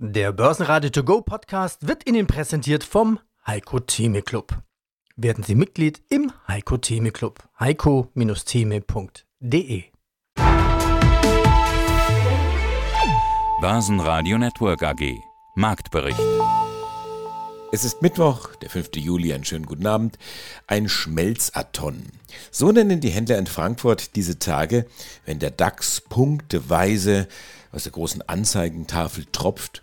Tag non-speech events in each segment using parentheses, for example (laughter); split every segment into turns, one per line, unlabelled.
Der Börsenradio To Go Podcast wird Ihnen präsentiert vom Heiko Theme Club. Werden Sie Mitglied im Heiko Theme Club. heiko-theme.de
Börsenradio Network AG Marktbericht
es ist Mittwoch, der 5. Juli, einen schönen guten Abend, ein Schmelzaton. So nennen die Händler in Frankfurt diese Tage, wenn der DAX punkteweise aus der großen Anzeigentafel tropft.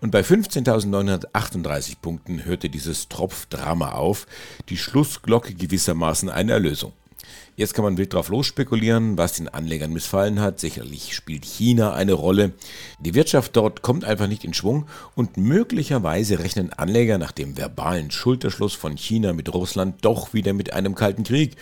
Und bei 15.938 Punkten hörte dieses Tropfdrama auf, die Schlussglocke gewissermaßen eine Erlösung. Jetzt kann man wild drauf losspekulieren, was den Anlegern missfallen hat. Sicherlich spielt China eine Rolle. Die Wirtschaft dort kommt einfach nicht in Schwung und möglicherweise rechnen Anleger nach dem verbalen Schulterschluss von China mit Russland doch wieder mit einem kalten Krieg.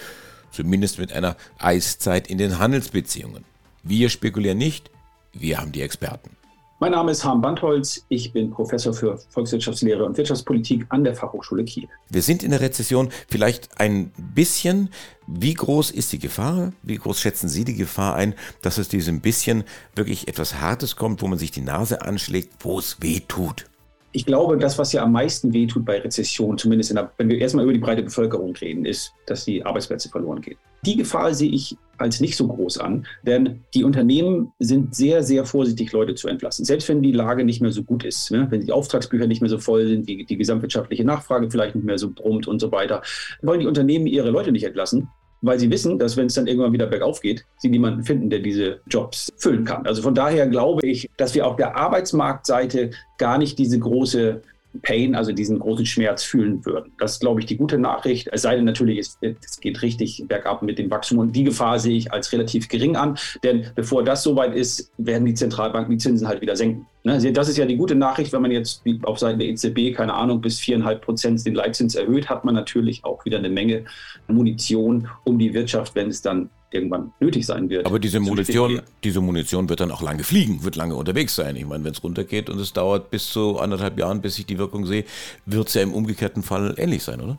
Zumindest mit einer Eiszeit in den Handelsbeziehungen. Wir spekulieren nicht, wir haben die Experten.
Mein Name ist Harm Bandholz. Ich bin Professor für Volkswirtschaftslehre und Wirtschaftspolitik an der Fachhochschule Kiel.
Wir sind in der Rezession vielleicht ein bisschen. Wie groß ist die Gefahr? Wie groß schätzen Sie die Gefahr ein, dass es diesem bisschen wirklich etwas Hartes kommt, wo man sich die Nase anschlägt, wo es weh tut?
Ich glaube, das, was ja am meisten wehtut bei Rezession, zumindest der, wenn wir erstmal über die breite Bevölkerung reden, ist, dass die Arbeitsplätze verloren gehen. Die Gefahr sehe ich als nicht so groß an, denn die Unternehmen sind sehr, sehr vorsichtig, Leute zu entlassen. Selbst wenn die Lage nicht mehr so gut ist, ne? wenn die Auftragsbücher nicht mehr so voll sind, die, die gesamtwirtschaftliche Nachfrage vielleicht nicht mehr so brummt und so weiter, wollen die Unternehmen ihre Leute nicht entlassen, weil sie wissen, dass wenn es dann irgendwann wieder bergauf geht, sie niemanden finden, der diese Jobs füllen kann. Also von daher glaube ich, dass wir auf der Arbeitsmarktseite gar nicht diese große Pain, also diesen großen Schmerz fühlen würden. Das ist, glaube ich, die gute Nachricht. Es sei denn natürlich, es, es, geht richtig bergab mit dem Wachstum und die Gefahr sehe ich als relativ gering an, denn bevor das soweit ist, werden die Zentralbanken die Zinsen halt wieder senken. Ne? Also das ist ja die gute Nachricht, wenn man jetzt auf Seiten der EZB, keine Ahnung, bis viereinhalb Prozent den Leitzins erhöht, hat man natürlich auch wieder eine Menge Munition um die Wirtschaft, wenn es dann irgendwann nötig sein wird.
Aber diese Munition, diese Munition wird dann auch lange fliegen, wird lange unterwegs sein. Ich meine, wenn es runtergeht und es dauert bis zu anderthalb Jahren, bis ich die Wirkung sehe, wird es ja im umgekehrten Fall ähnlich sein, oder?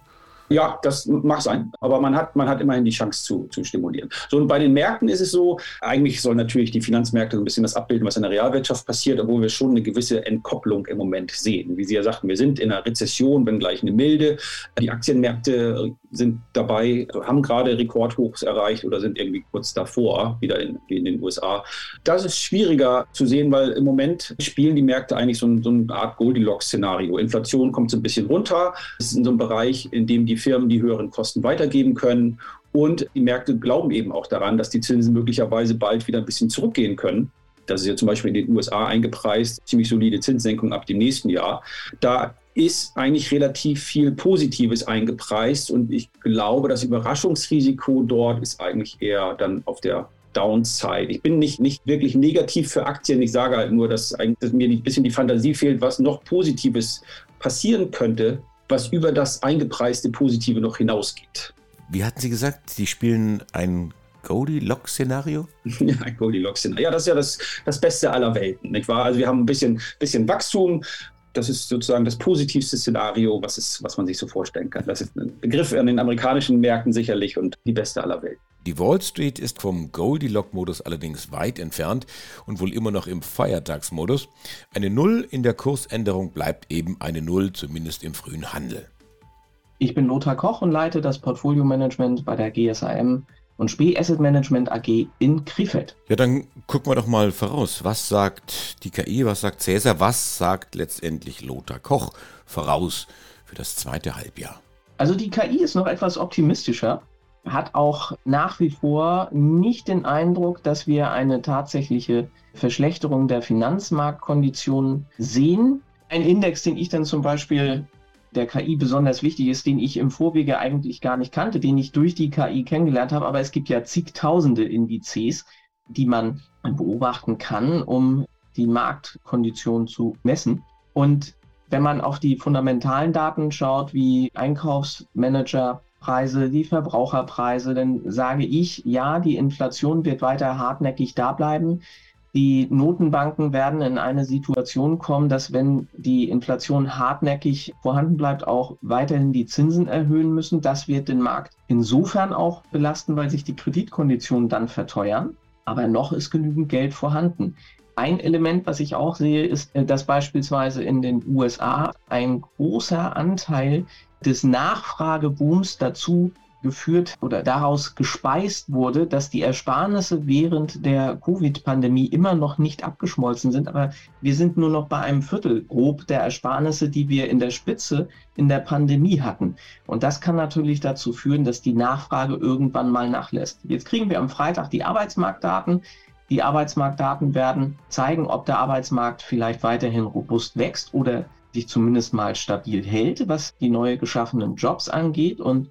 Ja, das mag sein. Aber man hat, man hat immerhin die Chance zu, zu stimulieren. So, und bei den Märkten ist es so, eigentlich sollen natürlich die Finanzmärkte so ein bisschen das abbilden, was in der Realwirtschaft passiert, obwohl wir schon eine gewisse Entkopplung im Moment sehen. Wie Sie ja sagten, wir sind in einer Rezession, wenn gleich eine milde. Die Aktienmärkte sind dabei, haben gerade Rekordhochs erreicht oder sind irgendwie kurz davor, wieder in, in den USA. Das ist schwieriger zu sehen, weil im Moment spielen die Märkte eigentlich so, so eine Art Goldilocks-Szenario. Inflation kommt so ein bisschen runter. Es ist in so einem Bereich, in dem die Firmen die höheren Kosten weitergeben können. Und die Märkte glauben eben auch daran, dass die Zinsen möglicherweise bald wieder ein bisschen zurückgehen können. Das ist ja zum Beispiel in den USA eingepreist, ziemlich solide Zinssenkung ab dem nächsten Jahr. Da ist eigentlich relativ viel Positives eingepreist und ich glaube, das Überraschungsrisiko dort ist eigentlich eher dann auf der Downside. Ich bin nicht, nicht wirklich negativ für Aktien. Ich sage halt nur, dass, dass mir ein bisschen die Fantasie fehlt, was noch Positives passieren könnte, was über das eingepreiste Positive noch hinausgeht.
Wie hatten Sie gesagt, Sie spielen ein Goldilocks-Szenario? (laughs)
Ja, ein Goldilocks-Szenario. Ja, das ist ja das, das Beste aller Welten, nicht wahr? Also wir haben ein bisschen, bisschen Wachstum. Das ist sozusagen das positivste Szenario, was, ist, was man sich so vorstellen kann. Das ist ein Begriff an den amerikanischen Märkten sicherlich und die beste aller Welten.
Die Wall Street ist vom Goldilocks-Modus allerdings weit entfernt und wohl immer noch im Feiertagsmodus. Eine Null in der Kursänderung bleibt eben eine Null, zumindest im frühen Handel.
Ich bin Lothar Koch und leite das Portfolio-Management bei der GSAM und Spee Asset Management AG in Krefeld.
Ja, dann gucken wir doch mal voraus. Was sagt die KI, was sagt Cäsar, was sagt letztendlich Lothar Koch voraus für das zweite Halbjahr?
Also die KI ist noch etwas optimistischer hat auch nach wie vor nicht den Eindruck, dass wir eine tatsächliche Verschlechterung der Finanzmarktkonditionen sehen. Ein Index, den ich dann zum Beispiel der KI besonders wichtig ist, den ich im Vorwege eigentlich gar nicht kannte, den ich durch die KI kennengelernt habe. Aber es gibt ja zigtausende Indizes, die man beobachten kann, um die Marktkonditionen zu messen. Und wenn man auf die fundamentalen Daten schaut, wie Einkaufsmanager Preise, die Verbraucherpreise, dann sage ich, ja, die Inflation wird weiter hartnäckig da bleiben. Die Notenbanken werden in eine Situation kommen, dass wenn die Inflation hartnäckig vorhanden bleibt, auch weiterhin die Zinsen erhöhen müssen. Das wird den Markt insofern auch belasten, weil sich die Kreditkonditionen dann verteuern. Aber noch ist genügend Geld vorhanden. Ein Element, was ich auch sehe, ist, äh, dass beispielsweise in den USA ein großer Anteil des Nachfragebooms dazu geführt oder daraus gespeist wurde, dass die Ersparnisse während der Covid-Pandemie immer noch nicht abgeschmolzen sind, aber wir sind nur noch bei einem Viertel grob der Ersparnisse, die wir in der Spitze in der Pandemie hatten. Und das kann natürlich dazu führen, dass die Nachfrage irgendwann mal nachlässt. Jetzt kriegen wir am Freitag die Arbeitsmarktdaten. Die Arbeitsmarktdaten werden zeigen, ob der Arbeitsmarkt vielleicht weiterhin robust wächst oder sich zumindest mal stabil hält, was die neu geschaffenen Jobs angeht. Und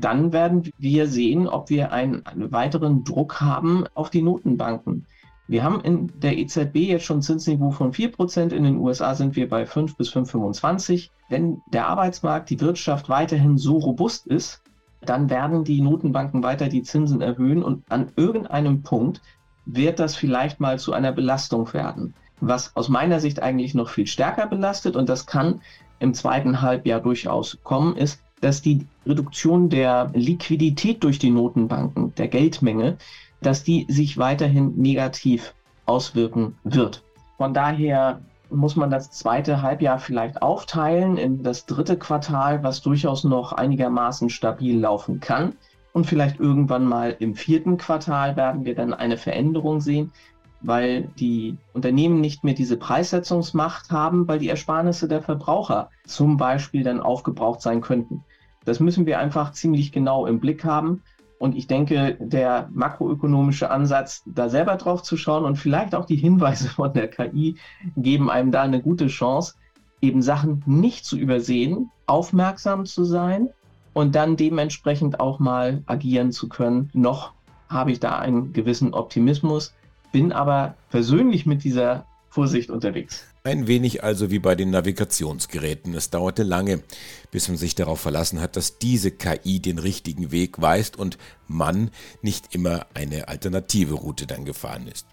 dann werden wir sehen, ob wir einen, einen weiteren Druck haben auf die Notenbanken. Wir haben in der EZB jetzt schon Zinsniveau von 4%, in den USA sind wir bei 5 bis 5,25. Wenn der Arbeitsmarkt, die Wirtschaft weiterhin so robust ist, dann werden die Notenbanken weiter die Zinsen erhöhen und an irgendeinem Punkt wird das vielleicht mal zu einer Belastung werden. Was aus meiner Sicht eigentlich noch viel stärker belastet und das kann im zweiten Halbjahr durchaus kommen, ist, dass die Reduktion der Liquidität durch die Notenbanken, der Geldmenge, dass die sich weiterhin negativ auswirken wird. Von daher muss man das zweite Halbjahr vielleicht aufteilen in das dritte Quartal, was durchaus noch einigermaßen stabil laufen kann. Und vielleicht irgendwann mal im vierten Quartal werden wir dann eine Veränderung sehen, weil die Unternehmen nicht mehr diese Preissetzungsmacht haben, weil die Ersparnisse der Verbraucher zum Beispiel dann aufgebraucht sein könnten. Das müssen wir einfach ziemlich genau im Blick haben. Und ich denke, der makroökonomische Ansatz, da selber drauf zu schauen und vielleicht auch die Hinweise von der KI geben einem da eine gute Chance, eben Sachen nicht zu übersehen, aufmerksam zu sein und dann dementsprechend auch mal agieren zu können. Noch habe ich da einen gewissen Optimismus, bin aber persönlich mit dieser Vorsicht unterwegs.
Ein wenig also wie bei den Navigationsgeräten. Es dauerte lange, bis man sich darauf verlassen hat, dass diese KI den richtigen Weg weist und man nicht immer eine alternative Route dann gefahren ist.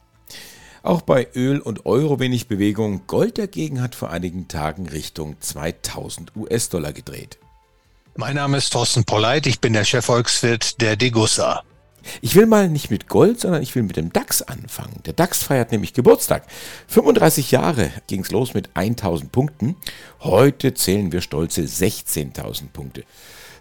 Auch bei Öl und Euro wenig Bewegung. Gold dagegen hat vor einigen Tagen Richtung 2000 US-Dollar gedreht.
Mein Name ist Thorsten Polleit, ich bin der Chefvolkswirt der Degussa.
Ich will mal nicht mit Gold, sondern ich will mit dem DAX anfangen. Der DAX feiert nämlich Geburtstag. 35 Jahre ging es los mit 1000 Punkten. Heute zählen wir stolze 16.000 Punkte.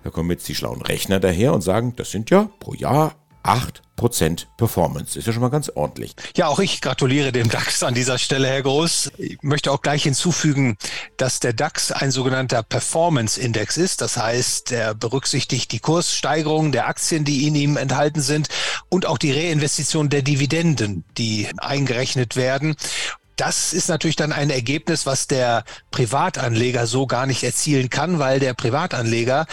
Da kommen jetzt die schlauen Rechner daher und sagen, das sind ja pro Jahr 8% Performance. Ist ja schon mal ganz ordentlich.
Ja, auch ich gratuliere dem DAX an dieser Stelle, Herr Groß. Ich möchte auch gleich hinzufügen, dass der DAX ein sogenannter Performance-Index ist. Das heißt, er berücksichtigt die Kurssteigerungen der Aktien, die in ihm enthalten sind und auch die Reinvestition der Dividenden, die eingerechnet werden das ist natürlich dann ein Ergebnis, was der Privatanleger so gar nicht erzielen kann, weil der Privatanleger,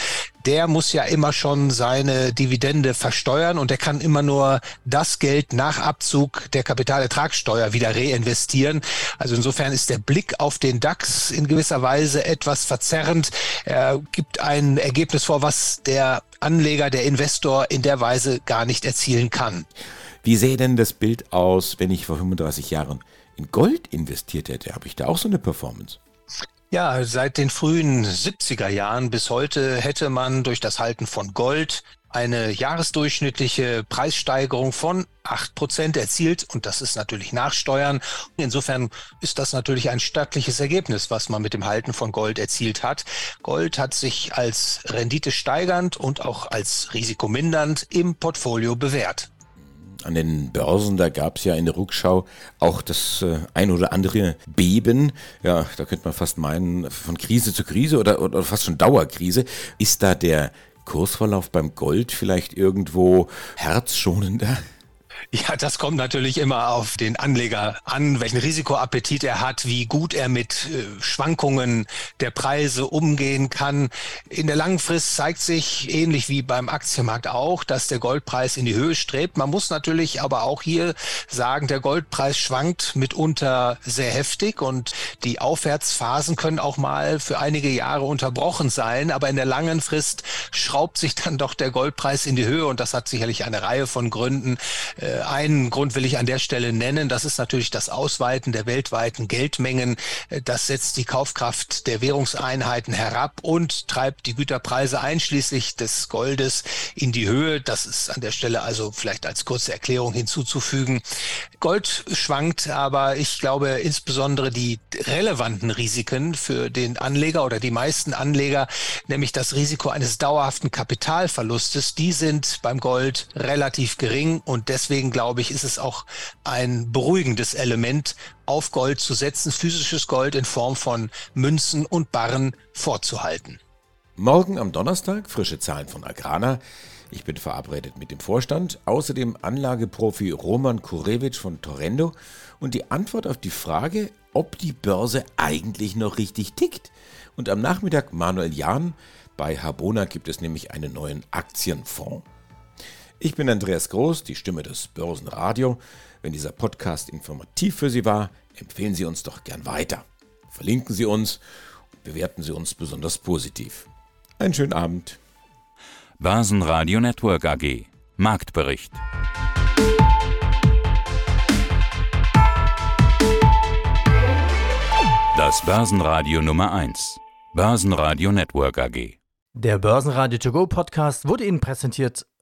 der muss ja immer schon seine Dividende versteuern und der kann immer nur das Geld nach Abzug der Kapitalertragssteuer wieder reinvestieren. Also insofern ist der Blick auf den DAX in gewisser Weise etwas verzerrend. Er gibt ein Ergebnis vor, was der Anleger, der Investor in der Weise gar nicht erzielen kann.
Wie sähe denn das Bild aus, wenn ich vor 35 Jahren in Gold investiert hätte, habe ich da auch so eine Performance.
Ja, seit den frühen 70er Jahren bis heute hätte man durch das Halten von Gold eine jahresdurchschnittliche Preissteigerung von 8% erzielt und das ist natürlich Nachsteuern. Insofern ist das natürlich ein stattliches Ergebnis, was man mit dem Halten von Gold erzielt hat. Gold hat sich als Rendite steigernd und auch als risikomindernd im Portfolio bewährt
an den Börsen, da gab es ja in der Rückschau auch das äh, ein oder andere Beben. Ja, da könnte man fast meinen, von Krise zu Krise oder, oder fast schon Dauerkrise. Ist da der Kursverlauf beim Gold vielleicht irgendwo herzschonender?
Ja, das kommt natürlich immer auf den Anleger an, welchen Risikoappetit er hat, wie gut er mit äh, Schwankungen der Preise umgehen kann. In der langen Frist zeigt sich, ähnlich wie beim Aktienmarkt auch, dass der Goldpreis in die Höhe strebt. Man muss natürlich aber auch hier sagen, der Goldpreis schwankt mitunter sehr heftig und die Aufwärtsphasen können auch mal für einige Jahre unterbrochen sein. Aber in der langen Frist schraubt sich dann doch der Goldpreis in die Höhe und das hat sicherlich eine Reihe von Gründen Äh, einen Grund will ich an der Stelle nennen, das ist natürlich das Ausweiten der weltweiten Geldmengen. Äh, das setzt die Kaufkraft der Währungseinheiten herab und treibt die Güterpreise einschließlich des Goldes in die Höhe. Das ist an der Stelle also vielleicht als kurze Erklärung hinzuzufügen. Gold schwankt, aber ich glaube insbesondere die relevanten Risiken für den Anleger oder die meisten Anleger, nämlich das Risiko eines dauerhaften Kapitalverlustes, die sind beim Gold relativ gering und deswegen glaube ich, ist es auch ein beruhigendes Element, auf Gold zu setzen, physisches Gold in Form von Münzen und Barren vorzuhalten.
Morgen am Donnerstag frische Zahlen von Agrana. Ich bin verabredet mit dem Vorstand, außerdem Anlageprofi Roman Kurewitsch von Torrendo und die Antwort auf die Frage, ob die Börse eigentlich noch richtig tickt. Und am Nachmittag Manuel Jahn. Bei Habona gibt es nämlich einen neuen Aktienfonds. Ich bin Andreas Groß, die Stimme des Börsenradio. Wenn dieser Podcast informativ für Sie war, empfehlen Sie uns doch gern weiter. Verlinken Sie uns und bewerten Sie uns besonders positiv. Einen schönen Abend.
Börsenradio Network AG. Marktbericht. Das Börsenradio Nummer 1. Börsenradio Network AG.
Der Börsenradio To Go Podcast wurde Ihnen präsentiert